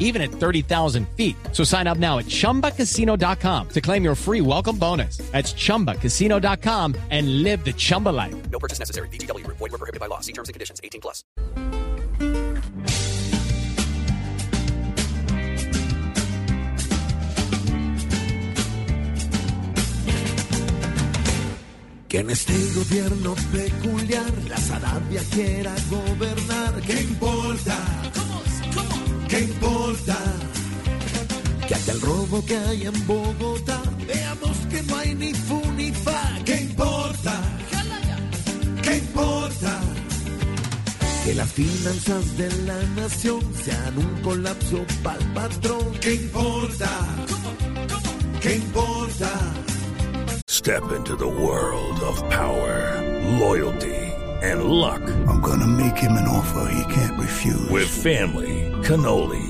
even at 30,000 feet. So sign up now at chumbacasino.com to claim your free welcome bonus. That's chumbacasino.com and live the Chumba life. No purchase necessary. VGW Group. Void were prohibited by law. See terms and conditions. 18 plus. Que en este gobierno peculiar la Sarabia quiera gobernar. ¿Qué importa? El robo que hay en Bogotá, veamos que no hay ni fu ni fa. ¿Qué importa? ¿Qué importa? Que las finanzas de la nación sean un colapso pa'l patrón. ¿Qué importa? ¿Qué importa? Step into the world of power, loyalty, and luck. I'm gonna make him an offer he can't refuse. With family, cannolis,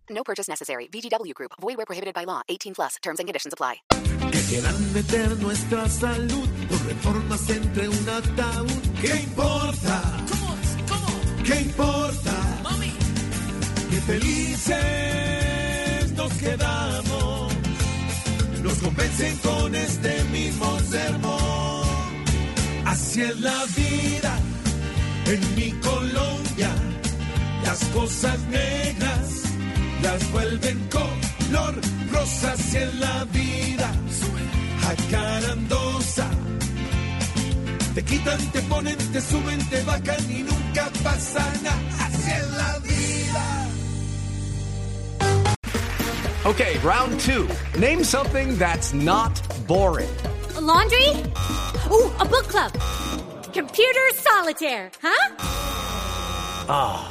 No purchase necessary. VGW Group. Void where prohibited by law. 18 plus. Terms and conditions apply. que quieran meter nuestra salud por reformas entre un ataúd. ¿Qué importa? ¿Qué importa? Que felices nos quedamos. Nos convencen con este mismo sermón. Así es la vida en mi Colombia. Las cosas negras las vuelven color rosa. Así es la vida jacarandosa. Te quitan, te ponen, te suben, te bajan y nunca pasa nada. Así es la vida. Okay, round two. Name something that's not boring. A laundry? Ooh, a book club. Computer solitaire, huh? Ah,